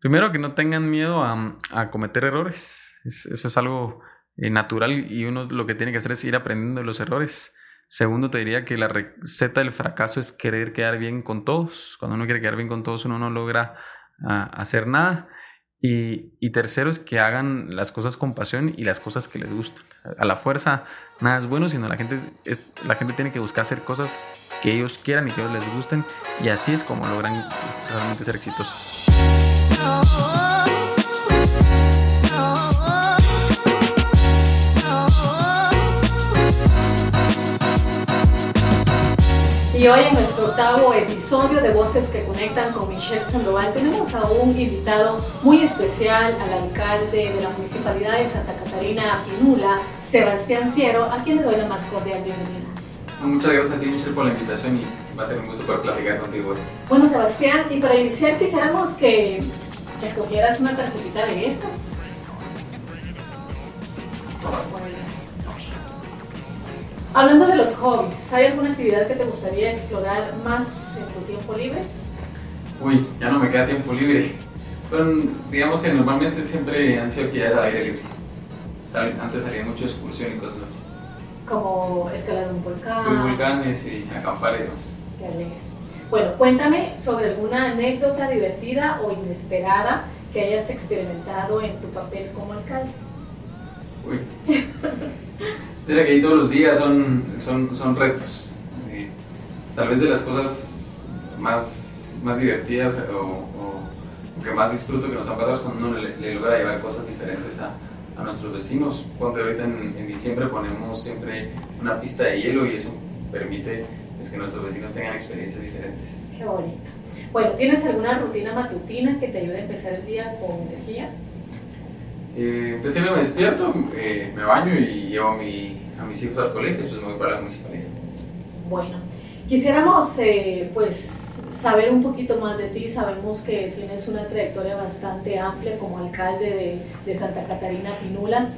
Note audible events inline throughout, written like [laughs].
Primero, que no tengan miedo a, a cometer errores. eso es algo eh, natural y uno lo que tiene que hacer es ir aprendiendo de los errores. Segundo, te diría que la receta del fracaso es querer quedar bien con todos. Cuando uno quiere quedar bien con todos, uno no logra ah, hacer nada. Y, y, tercero es que hagan las cosas con pasión y las cosas que les gustan. A la fuerza nada es bueno, sino la gente, la gente tiene que buscar hacer cosas que ellos quieran y que ellos les gusten. Y así es como logran realmente ser exitosos. Y hoy en nuestro octavo episodio de Voces que Conectan con Michelle Sandoval tenemos a un invitado muy especial, al alcalde de la Municipalidad de Santa Catarina Pinula, Sebastián Ciero, a quien le doy la más cordial bienvenida. Muchas gracias a ti Michelle por la invitación y va a ser un gusto poder platicar contigo hoy. Bueno Sebastián, y para iniciar quisiéramos que escogieras una tarjetita de estas. Hablando de los hobbies, ¿hay alguna actividad que te gustaría explorar más en tu tiempo libre? Uy, ya no me queda tiempo libre. digamos que normalmente siempre han sido actividades al aire libre. Antes salía mucho excursión y cosas así. Como escalar un volcán. Subir volcanes y acampar y demás. Qué alegre. Bueno, cuéntame sobre alguna anécdota divertida o inesperada que hayas experimentado en tu papel como alcalde. Uy. [laughs] Mira que ahí todos los días son, son, son retos. Tal vez de las cosas más, más divertidas o, que más disfruto que nos han pasado es cuando uno le, logra llevar cosas diferentes a, a nuestros vecinos. Cuando ahorita en, en, diciembre ponemos siempre una pista de hielo y eso permite pues, que nuestros vecinos tengan experiencias diferentes. Qué bonito. Bueno, ¿tienes alguna rutina matutina que te ayude a empezar el día con energía? Eh, pues siempre me despierto, eh, me baño y llevo a, mi, a mis hijos al colegio, después me voy para la municipalidad. Bueno, quisiéramos eh, pues saber un poquito más de ti. Sabemos que tienes una trayectoria bastante amplia como alcalde de, de Santa Catarina Pinula.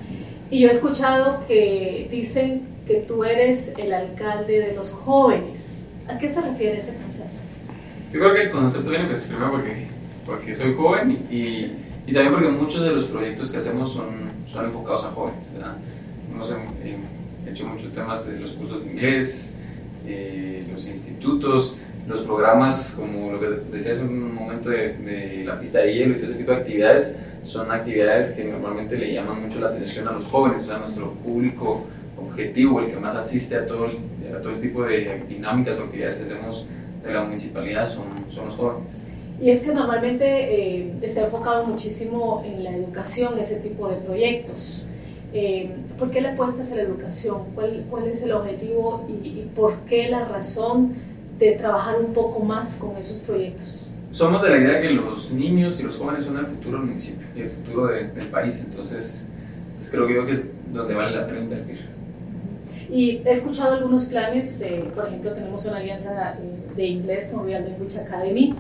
Y yo he escuchado que dicen que tú eres el alcalde de los jóvenes. ¿A qué se refiere ese concepto? Yo creo que el concepto viene pues primero porque, porque soy joven y y también porque muchos de los proyectos que hacemos son, son enfocados a jóvenes. ¿verdad? Hemos hecho muchos temas de los cursos de inglés, eh, los institutos, los programas, como lo que decías un momento de, la pista de hielo y todo ese tipo de actividades, son actividades que normalmente le llaman mucho la atención a los jóvenes, o sea, nuestro público objetivo, el que más asiste a todo el, a todo el tipo de dinámicas o actividades que hacemos de la municipalidad son, son los jóvenes. Y es que normalmente eh, está enfocado muchísimo en la educación, ese tipo de proyectos. Eh, ¿Por qué le apuestas a la educación? ¿Cuál, cuál es el objetivo y, por qué la razón de trabajar un poco más con esos proyectos? Somos de la idea que los niños y los jóvenes son el futuro del municipio y el futuro del país, entonces pues creo que es donde vale la pena invertir. Y he escuchado algunos planes, eh, por ejemplo, tenemos una alianza de inglés con Real Language Academy,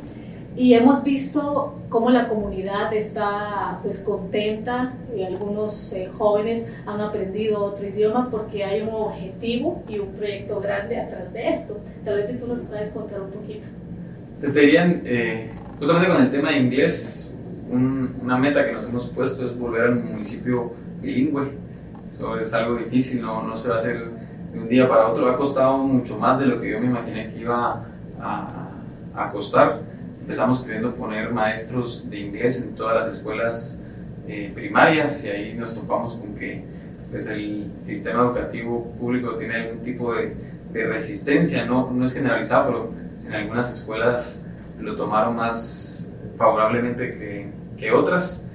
y hemos visto cómo la comunidad está pues contenta y algunos eh, jóvenes han aprendido otro idioma porque hay un objetivo y un proyecto grande atrás de esto. Tal vez si tú nos puedes contar un poquito. Pues dirían, eh, justamente con el tema de inglés, una meta que nos hemos puesto es volver al municipio bilingüe. Eso es algo difícil, no, no se va a hacer de un día para otro. Ha costado mucho más de lo que yo me imaginé que iba a, a costar empezamos queriendo poner maestros de inglés en todas las escuelas eh, primarias y ahí nos topamos con que pues, el sistema educativo público tiene algún tipo de, resistencia, no, no es generalizado, pero en algunas escuelas lo tomaron más favorablemente que, que otras.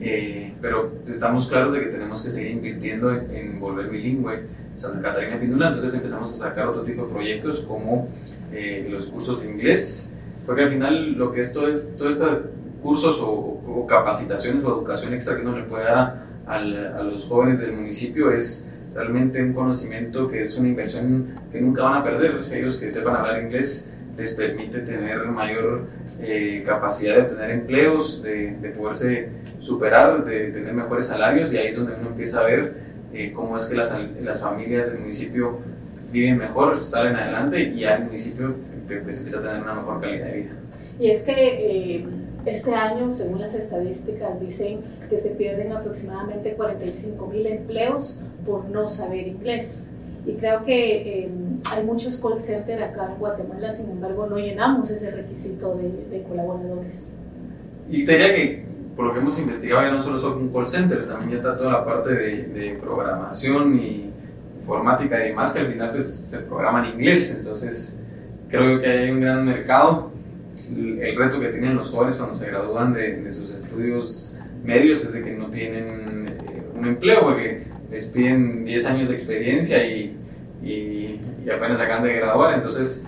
Eh, pero estamos claros de que tenemos que seguir invirtiendo en, volver bilingüe Santa Catarina Pindula, entonces empezamos a sacar otro tipo de proyectos como eh, los cursos de inglés, porque al final lo que esto es, todo estos cursos o, capacitaciones o educación extra que uno le puede dar a, a los jóvenes del municipio es realmente un conocimiento que es una inversión que nunca van a perder. Ellos que sepan hablar inglés les permite tener mayor eh, capacidad de obtener empleos, de, de, poderse superar, de tener mejores salarios y ahí es donde uno empieza a ver eh, cómo es que las, las familias del municipio viven mejor, salen adelante y al municipio pues, empieza a tener una mejor calidad de vida. Y es que eh, este año, según las estadísticas, dicen que se pierden aproximadamente 45 mil empleos por no saber inglés. Y creo que eh, hay muchos call centers acá en Guatemala, sin embargo, no llenamos ese requisito de, de colaboradores. Y te diría que, por lo que hemos investigado, ya no solo son call centers, también ya está toda la parte de, de programación y informática y demás, que al final pues, se programa en inglés. Entonces, creo que hay un gran mercado. El reto que tienen los jóvenes cuando se gradúan de, de sus estudios medios es de que no tienen eh, un empleo, porque les piden 10 años de experiencia y, y, apenas acaban de graduar. Entonces,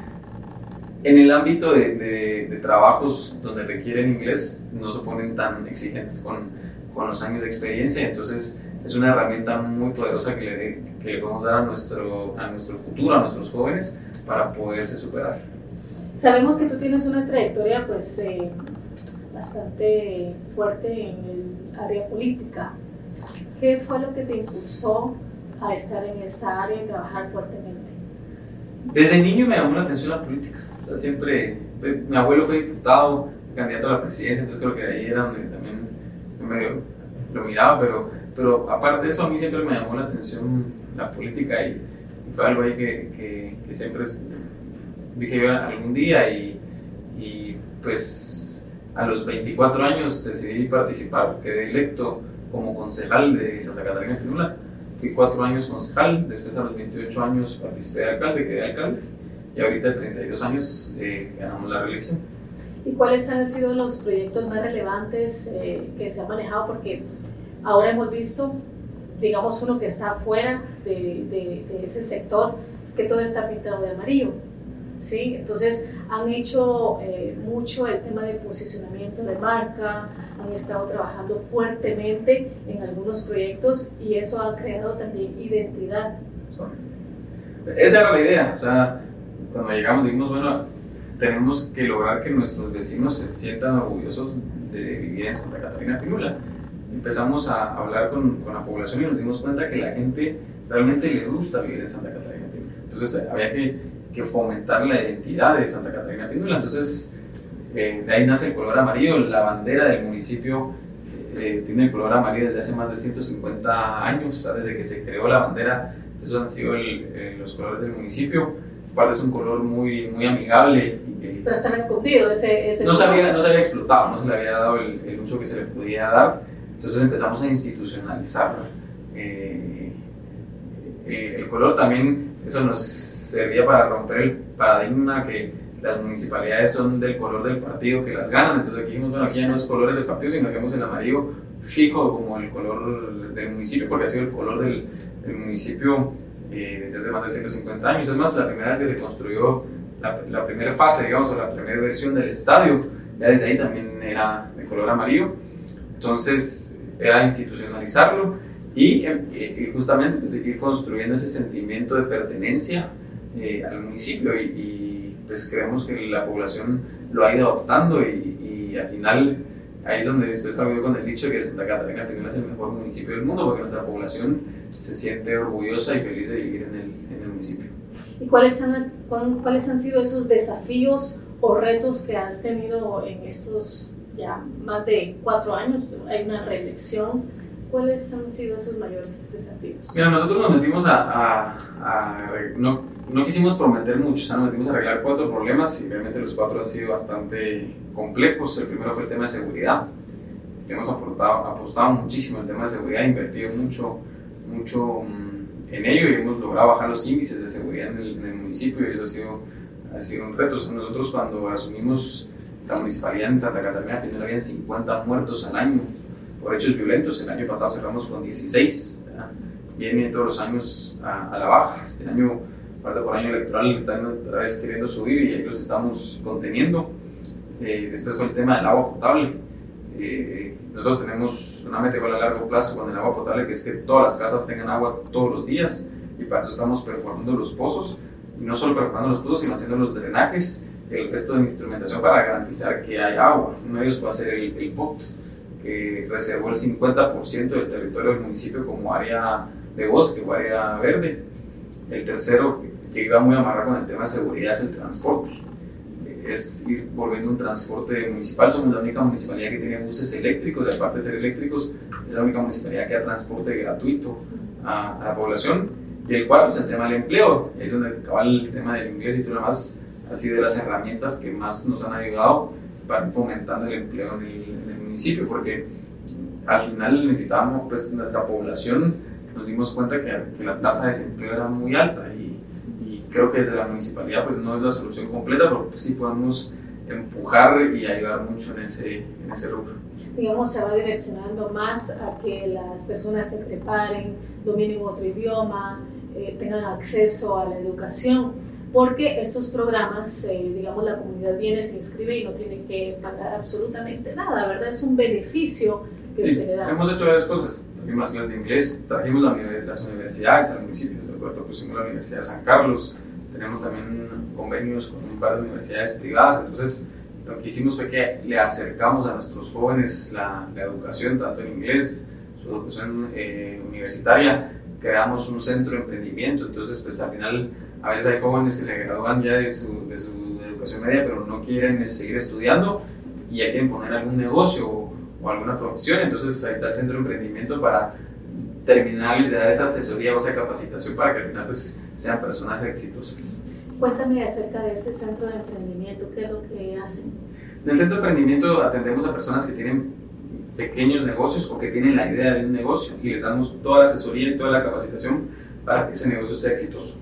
en el ámbito de, de, de, trabajos donde requieren inglés, no se ponen tan exigentes con, con, los años de experiencia. Entonces, es una herramienta muy poderosa que le, que le podemos dar a nuestro, a nuestro futuro, a nuestros jóvenes, para poderse superar. Sabemos que tú tienes una trayectoria pues eh, bastante fuerte en el área política. ¿Qué fue lo que te impulsó a estar en esta área y trabajar fuertemente? Desde niño me llamó la atención la política. O sea, siempre, mi abuelo fue diputado, candidato a la presidencia, entonces creo que ahí era donde también medio lo miraba, pero, pero aparte de eso a mí siempre me llamó la atención la política y, y fue algo ahí que, que, que, siempre dije yo algún día y, y pues a los 24 años decidí participar, quedé electo como concejal de Santa Catarina Pinula. Fui cuatro años concejal, después a los 28 años participé de alcalde, quedé alcalde y ahorita de 32 años eh, ganamos la reelección. ¿Y cuáles han sido los proyectos más relevantes eh, que se han manejado? Porque ahora hemos visto, digamos, uno que está fuera de, de, de ese sector, que todo está pintado de amarillo. ¿sí? Entonces han hecho eh, mucho el tema de posicionamiento de marca, han estado trabajando fuertemente en algunos proyectos y eso ha creado también identidad. Esa era la idea, o sea, cuando llegamos dijimos, bueno, tenemos que lograr que nuestros vecinos se sientan orgullosos de vivir en Santa Catarina Pinula. Empezamos a hablar con, con la población y nos dimos cuenta que la gente realmente le gusta vivir en Santa Catarina Pinula. Entonces había que que fomentar la identidad de Santa Catarina Pinula. Entonces, eh, de ahí nace el color amarillo. La bandera del municipio eh, tiene el color amarillo desde hace más de 150 años, o sea, desde que se creó la bandera. Esos han sido el, eh, los colores del municipio. Aparte es un color muy, muy amigable. Y que Pero estaba escondido ese, ese no, se había, no se había explotado, no se le había dado el, el, uso que se le podía dar. Entonces empezamos a institucionalizar el, el color también. Eso nos servía para romper el paradigma que las municipalidades son del color del partido que las ganan. Entonces aquí dijimos, bueno, aquí ya no es colores del partido, sino que vemos el amarillo fijo como el color del municipio, porque ha sido el color del, del municipio eh, desde hace más de 150 años. Es más, la primera vez que se construyó la, la, primera fase, digamos, o la primera versión del estadio, ya desde ahí también era de color amarillo. Entonces era institucionalizarlo y, y justamente pues, seguir construyendo ese sentimiento de pertenencia eh, al municipio y, y, pues creemos que la población lo ha ido adoptando y, y al final ahí es donde después yo con el dicho que Santa Catarina Pinula es el mejor municipio del mundo porque nuestra población se siente orgullosa y feliz de vivir en el, en el municipio. ¿Y cuáles han, cuáles han sido esos desafíos o retos que has tenido en estos ya más de cuatro años? Hay una reelección. ¿Cuáles han sido esos mayores desafíos? Mira, nosotros nos metimos a, a, a no, no quisimos prometer mucho, o sea, nos metimos a arreglar cuatro problemas y realmente los cuatro han sido bastante complejos. El primero fue el tema de seguridad. Hemos aportado, apostado muchísimo el tema de seguridad, invertido mucho, mucho en ello y hemos logrado bajar los índices de seguridad en el, en el municipio y eso ha sido, ha sido un reto. O sea, nosotros cuando asumimos la municipalidad en Santa Catarina, primero habían 50 muertos al año por hechos violentos. El año pasado cerramos con 16. ¿verdad? Viene todos los años a, a la baja. Este año por año electoral, están otra vez queriendo subir y ahí los estamos conteniendo. Eh, después con el tema del agua potable. Eh, nosotros tenemos una meta igual a largo plazo con el agua potable, que es que todas las casas tengan agua todos los días y para eso estamos perforando los pozos y no solo perforando los pozos, sino haciendo los drenajes, el resto de instrumentación para garantizar que hay agua. Uno de ellos va a ser el, el POP, que reservó el 50% del territorio del municipio como área de bosque o área verde. El tercero, que iba muy amarrado con el tema de seguridad es el transporte. es ir volviendo un transporte municipal. Somos la única municipalidad que tiene buses eléctricos, y aparte de ser eléctricos, es la única municipalidad que da transporte gratuito a, a la población. Y el cuarto es el tema del empleo, es donde acaba el tema del inglés y todo lo demás sido de las herramientas que más nos han ayudado para fomentando el empleo en el, en el municipio, porque al final necesitábamos, pues nuestra población, nos dimos cuenta que, que la tasa de desempleo era muy alta y, y, creo que desde la municipalidad pues no es la solución completa, pero pues, sí podemos empujar y ayudar mucho en ese, en ese rubro. Digamos, se va direccionando más a que las personas se preparen, dominen otro idioma, eh, tengan acceso a la educación, porque estos programas, eh, digamos, la comunidad viene, se inscribe y no tiene que pagar absolutamente nada, ¿verdad? Es un beneficio que Sí, se le da. hemos hecho varias cosas. Trajimos clases de inglés, trajimos la las universidades al municipio. De acuerdo, pusimos la Universidad de San Carlos. Tenemos también convenios con un par de universidades privadas. Entonces, lo que hicimos fue que le acercamos a nuestros jóvenes la, la educación, tanto en inglés, su educación eh, universitaria. Creamos un centro de emprendimiento. Entonces, pues al final, a veces hay jóvenes que se gradúan ya de su, de su educación media, pero no quieren seguir estudiando y ya quieren poner algún negocio o, o alguna profesión. Entonces ahí está el centro de emprendimiento para terminarles de dar esa asesoría o esa capacitación para que al final pues, sean personas exitosas. Cuéntame acerca de ese centro de emprendimiento, qué es lo que hacen. En el centro de emprendimiento atendemos a personas que tienen pequeños negocios o que tienen la idea de un negocio y les damos toda la asesoría y toda la capacitación para que ese negocio sea exitoso.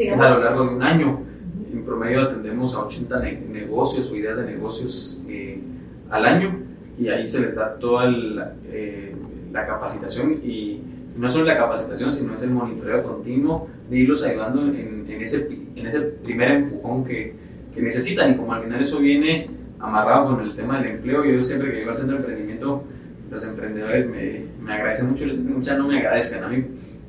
Digamos, Es a lo largo de un año. En promedio atendemos a 80 ne- negocios o ideas de negocios eh, al año y ahí se les da toda la, eh, la capacitación y no solo la capacitación, sino es el monitoreo continuo de irlos ayudando en, en ese, en ese primer empujón que, que necesitan y como al final eso viene amarrado con el tema del empleo, yo siempre que llego al centro de emprendimiento, los emprendedores me, me agradecen mucho, muchas no me agradezcan, a mí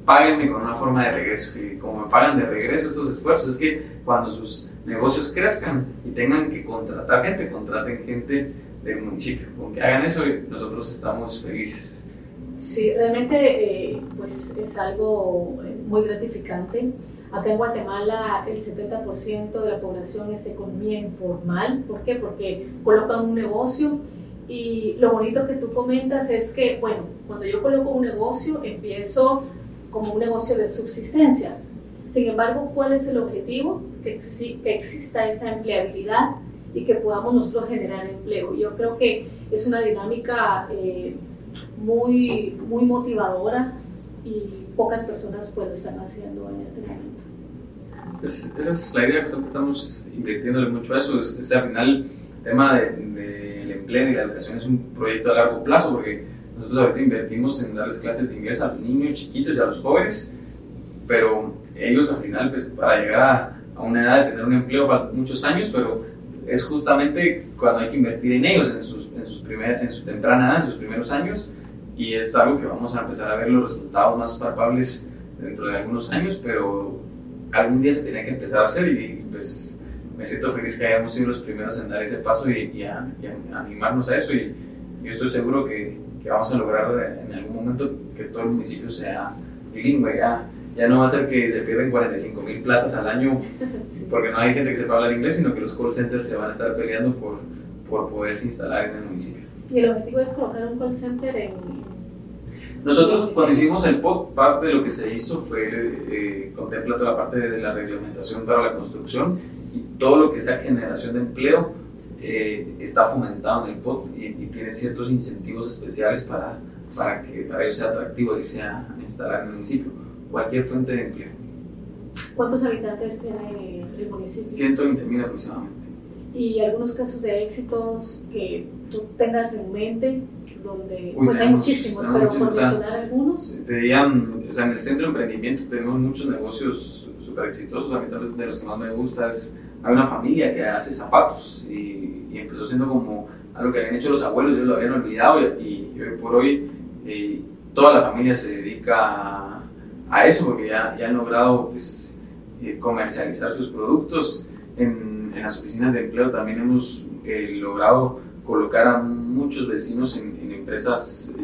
páguenme con una forma de regreso. Y como me pagan de regreso estos esfuerzos, es que cuando sus negocios crezcan y tengan que contratar gente, contraten gente del municipio. Con que hagan eso, nosotros estamos felices. Sí, realmente eh, pues es algo eh, muy gratificante. Acá en Guatemala el 70% de la población es de economía informal. ¿Por qué? Porque colocan un negocio y lo bonito que tú comentas es que, bueno, cuando yo coloco un negocio empiezo como un negocio de subsistencia. Sin embargo, ¿cuál es el objetivo? Que, exi- que exista esa empleabilidad y que podamos nosotros generar empleo. Yo creo que es una dinámica eh, muy, muy motivadora y pocas personas pues lo están haciendo en este momento. Esa es la idea que estamos invirtiéndole mucho a eso. Es, es al final el tema del de, de empleo y la educación es un proyecto a largo plazo porque nosotros ahorita invertimos en darles clases de inglés a los niños chiquitos y a los jóvenes, pero ellos al final, pues para llegar a, a una edad de tener un empleo faltan muchos años, pero es justamente cuando hay que invertir en ellos, en, sus, en, sus primer, en su temprana edad, en sus primeros años, y es algo que vamos a empezar a ver los resultados más palpables dentro de algunos años, pero algún día se tenía que empezar a hacer y pues me siento feliz que hayamos sido los primeros en dar ese paso y, y, a, y a animarnos a eso y yo estoy seguro que, que, vamos a lograr en algún momento que todo el municipio sea bilingüe. Ya, ya no va a ser que se pierden 45 mil plazas al año sí. porque no hay gente que sepa hablar inglés, sino que los call centers se van a estar peleando por, por poderse instalar en el municipio. ¿Y el objetivo es colocar un call center en, nosotros cuando hicimos el POT, parte de lo que se hizo fue eh, contempla toda la parte de la reglamentación para la construcción y todo lo que es la generación de empleo eh, está fomentado en el POT y, y, tiene ciertos incentivos especiales para, para que para ellos sea atractivo irse a, instalar en el municipio. Cualquier fuente de empleo. ¿Cuántos habitantes tiene el municipio? 120 mil aproximadamente. ¿Y algunos casos de éxitos que tú tengas en mente? donde Uy, pues hay muchísimos, pero por mencionar algunos. Dirían, o sea, en el centro de emprendimiento tenemos muchos negocios súper exitosos, a mí tal vez de los que más me gusta es, hay una familia que hace zapatos y, y, empezó siendo como algo que habían hecho los abuelos, ellos lo habían olvidado y, y hoy por hoy eh, toda la familia se dedica a, eso porque ya, ya, han logrado pues, eh, comercializar sus productos. En, en, las oficinas de empleo también hemos eh, logrado colocar a muchos vecinos en, empresas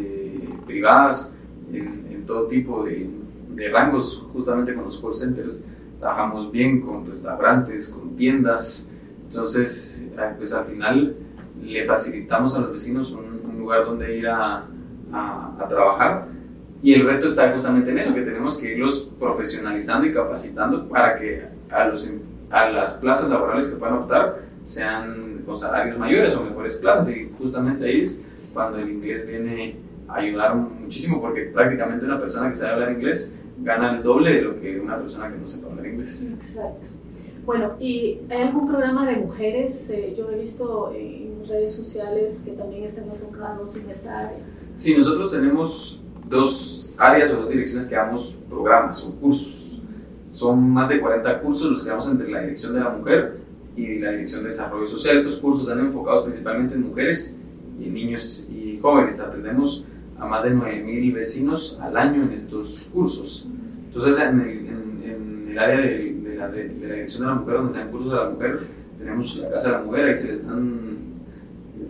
privadas, en, en, todo tipo de, de, rangos, justamente con los call centers. Trabajamos bien con restaurantes, con tiendas, Entonces, pues al final le facilitamos a los vecinos un, lugar donde ir a, a, trabajar. Y el reto está justamente en eso, que tenemos que irlos profesionalizando y capacitando para que a, los, a las plazas laborales que puedan optar sean con salarios mayores o mejores plazas. Y justamente ahí es cuando el inglés viene a ayudar muchísimo porque prácticamente una persona que sabe hablar inglés gana el doble de lo que una persona que no sepa hablar inglés. Exacto. Bueno, ¿y hay algún programa de mujeres? Eh, yo he visto en redes sociales que también están enfocados en esa área. Sí, nosotros tenemos dos áreas o dos direcciones que damos programas o cursos. Son más de 40 cursos los que damos entre la Dirección de la Mujer y la Dirección de Desarrollo Social. Estos cursos están enfocados principalmente en mujeres y niños y jóvenes. Atendemos a más de 9.000 vecinos al año en estos cursos. Entonces, en el, en, el área de, de, la, de, la, Dirección de la Mujer, donde se dan cursos de la mujer, tenemos la Casa de la Mujer, ahí se les dan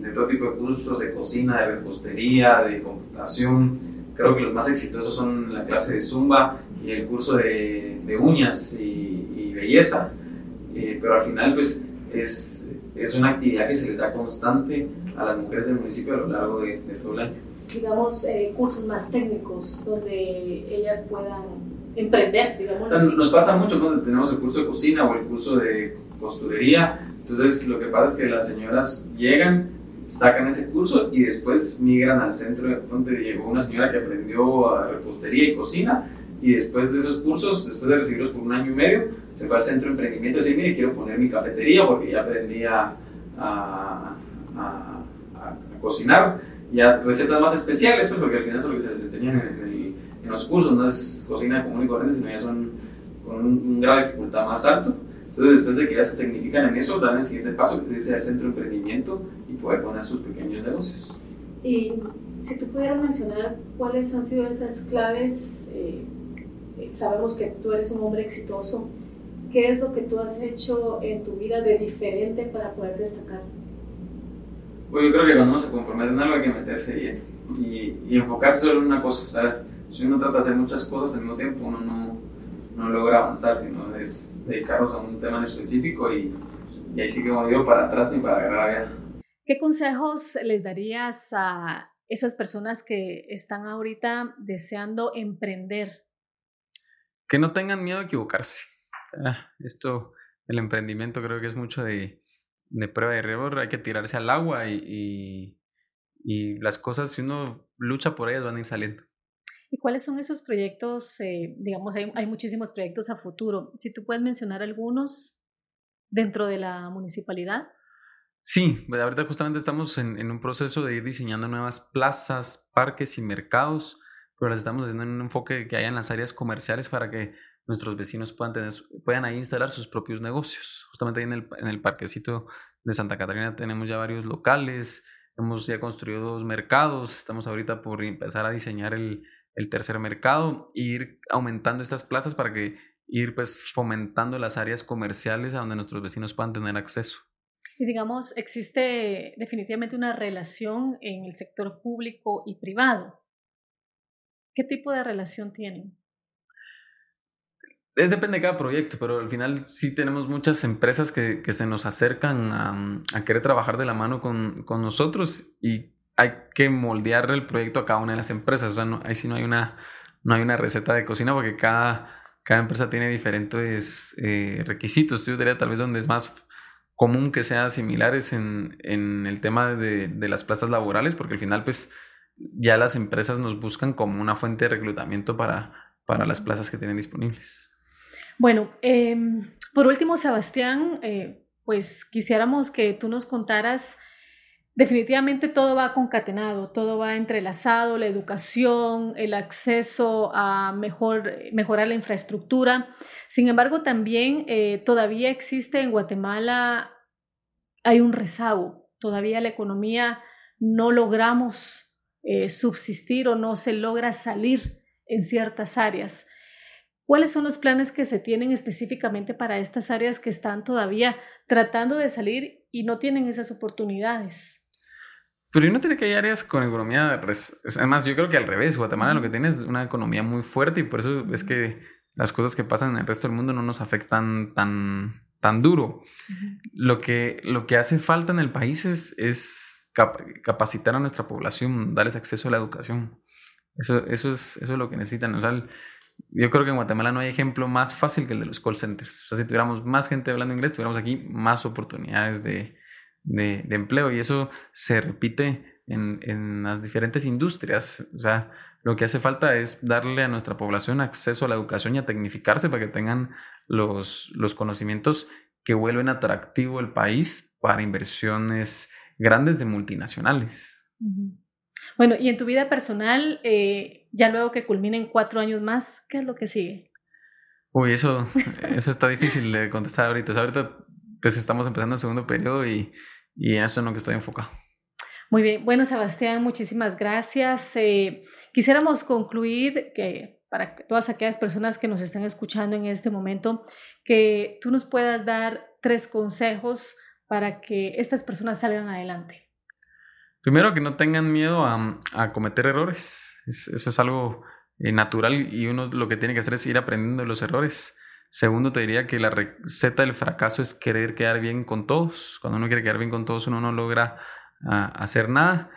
de todo tipo de cursos de cocina, de repostería, de computación. Creo que los más exitosos son la clase de Zumba y el curso de, de uñas y, y belleza. Eh, pero al final, pues, es, es una actividad que se les da constante a las mujeres del municipio a lo largo de, todo el año. Digamos, eh, cursos más técnicos donde ellas puedan emprender, digamos. Nos pasa mucho cuando tenemos el curso de cocina o el curso de costurería. Entonces, lo que pasa es que las señoras llegan, sacan ese curso y después migran al centro donde llegó una señora que aprendió a repostería y cocina y después de esos cursos, después de recibirlos por un año y medio, se fue al centro de emprendimiento y decir, mire, quiero poner mi cafetería porque ya aprendí a, a, a, cocinar, ya recetas más especiales, pues porque al final es lo que se les enseña en, en, los cursos, no es cocina común y corriente, sino ya son con un, grado de dificultad más alto. Entonces, después de que ya se tecnifican en eso, dan el siguiente paso, que es al centro de emprendimiento y poder poner sus pequeños negocios. Y si tú pudieras mencionar cuáles han sido esas claves eh, sabemos que tú eres un hombre exitoso. ¿Qué es lo que tú has hecho en tu vida de diferente para poder destacar? Pues yo creo que cuando uno se compromete en algo hay que meterse bien y, enfocarse solo en una cosa. Si uno trata de hacer muchas cosas al mismo tiempo, uno no, no logra avanzar, sino es dedicarnos a un tema en específico y, y ahí sí que no digo para atrás ni para agarrar allá. ¿Qué consejos les darías a esas personas que están ahorita deseando emprender que no tengan miedo a equivocarse. Ah, esto, el emprendimiento creo que es mucho de, de prueba y error, hay que tirarse al agua y, y, las cosas, si uno lucha por ellas, van a ir saliendo. ¿Y cuáles son esos proyectos? Eh, digamos, hay, hay, muchísimos proyectos a futuro. Si tú puedes mencionar algunos dentro de la municipalidad. Sí, pues, ahorita justamente estamos en, en un proceso de ir diseñando nuevas plazas, parques y mercados pero las estamos haciendo en un enfoque que haya en las áreas comerciales para que nuestros vecinos puedan, tener, puedan ahí instalar sus propios negocios. Justamente ahí en el, en el parquecito de Santa Catarina tenemos ya varios locales, hemos ya construido dos mercados, estamos ahorita por empezar a diseñar el, el tercer mercado e ir aumentando estas plazas para que ir pues fomentando las áreas comerciales a donde nuestros vecinos puedan tener acceso. Y digamos, existe definitivamente una relación en el sector público y privado. ¿Qué tipo de relación tienen? Es depende de cada proyecto, pero al final sí tenemos muchas empresas que, que se nos acercan a, querer trabajar de la mano con, con, nosotros y hay que moldear el proyecto a cada una de las empresas. O sea, no, ahí sí no hay una, no hay una receta de cocina porque cada, cada empresa tiene diferentes eh, requisitos. Yo diría tal vez donde es más común que sean similares en, en el tema de, de, las plazas laborales, porque al final pues ya las empresas nos buscan como una fuente de reclutamiento para, para las plazas que tienen disponibles. Bueno, em, por último, Sebastián, eh, pues quisiéramos que tú nos contaras, definitivamente todo va concatenado, todo va entrelazado, la educación, el acceso a mejor, mejorar la infraestructura. Sin embargo, también eh, todavía existe en Guatemala, hay un rezago, todavía la economía no logramos eh, subsistir o no se logra salir en ciertas áreas. ¿Cuáles son los planes que se tienen específicamente para estas áreas que están todavía tratando de salir y no tienen esas oportunidades? Pero no tiene que hay áreas con economía, además yo creo que al revés, Guatemala lo que tiene es una economía muy fuerte y por eso es que las cosas que pasan en el resto del mundo no nos afectan tan, tan duro. lo, que, lo que hace falta en el país es, es capacitar a nuestra población, darles acceso a la educación. Eso, eso, es, eso es lo que necesitan. O sea, yo creo que en Guatemala no hay ejemplo más fácil que el de los call centers. O sea, si tuviéramos más gente hablando inglés, tuviéramos aquí más oportunidades de, de, de empleo y eso se repite en, en, las diferentes industrias. O sea, lo que hace falta es darle a nuestra población acceso a la educación y a tecnificarse para que tengan los, los conocimientos que vuelven atractivo el país para inversiones grandes de multinacionales. Bueno, y en tu vida personal, eh, ya luego que culminen cuatro años más, ¿qué es lo que sigue? Uy, eso, eso está difícil de contestar ahorita. ahorita pues estamos empezando el segundo periodo y, y en eso es lo que estoy enfocado. Muy bien, bueno Sebastián, muchísimas gracias. Eh, quisiéramos concluir que para todas aquellas personas que nos están escuchando en este momento, que tú nos puedas dar tres consejos para que estas personas salgan adelante. Primero, que no tengan miedo a, a cometer errores. eso es algo eh, natural y uno lo que tiene que hacer es ir aprendiendo de los errores. Segundo, te diría que la receta del fracaso es querer quedar bien con todos. Cuando uno quiere quedar bien con todos, uno no logra uh, hacer nada.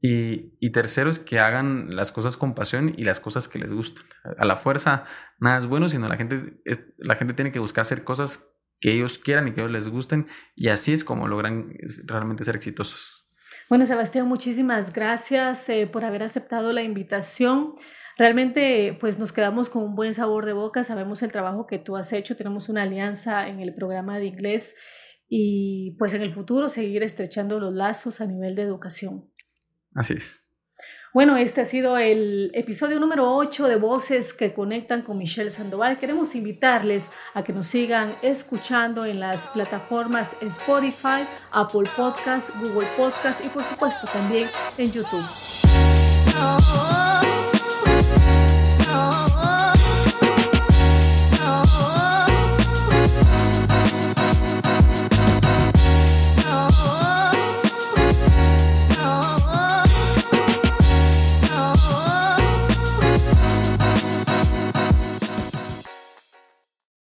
Y, y, tercero es que hagan las cosas con pasión y las cosas que les gustan. A la fuerza nada es bueno, sino la gente, la gente tiene que buscar hacer cosas que ellos quieran y que ellos les gusten. Y así es como logran realmente ser exitosos. Bueno, Sebastián, muchísimas gracias eh, por haber aceptado la invitación. Realmente, pues nos quedamos con un buen sabor de boca, sabemos el trabajo que tú has hecho, tenemos una alianza en el programa de inglés y pues en el futuro seguir estrechando los lazos a nivel de educación. Así es. Bueno, este ha sido el episodio número 8 de Voces que Conectan con Michelle Sandoval. Queremos invitarles a que nos sigan escuchando en las plataformas Spotify, Apple Podcast, Google Podcast y por supuesto también en YouTube.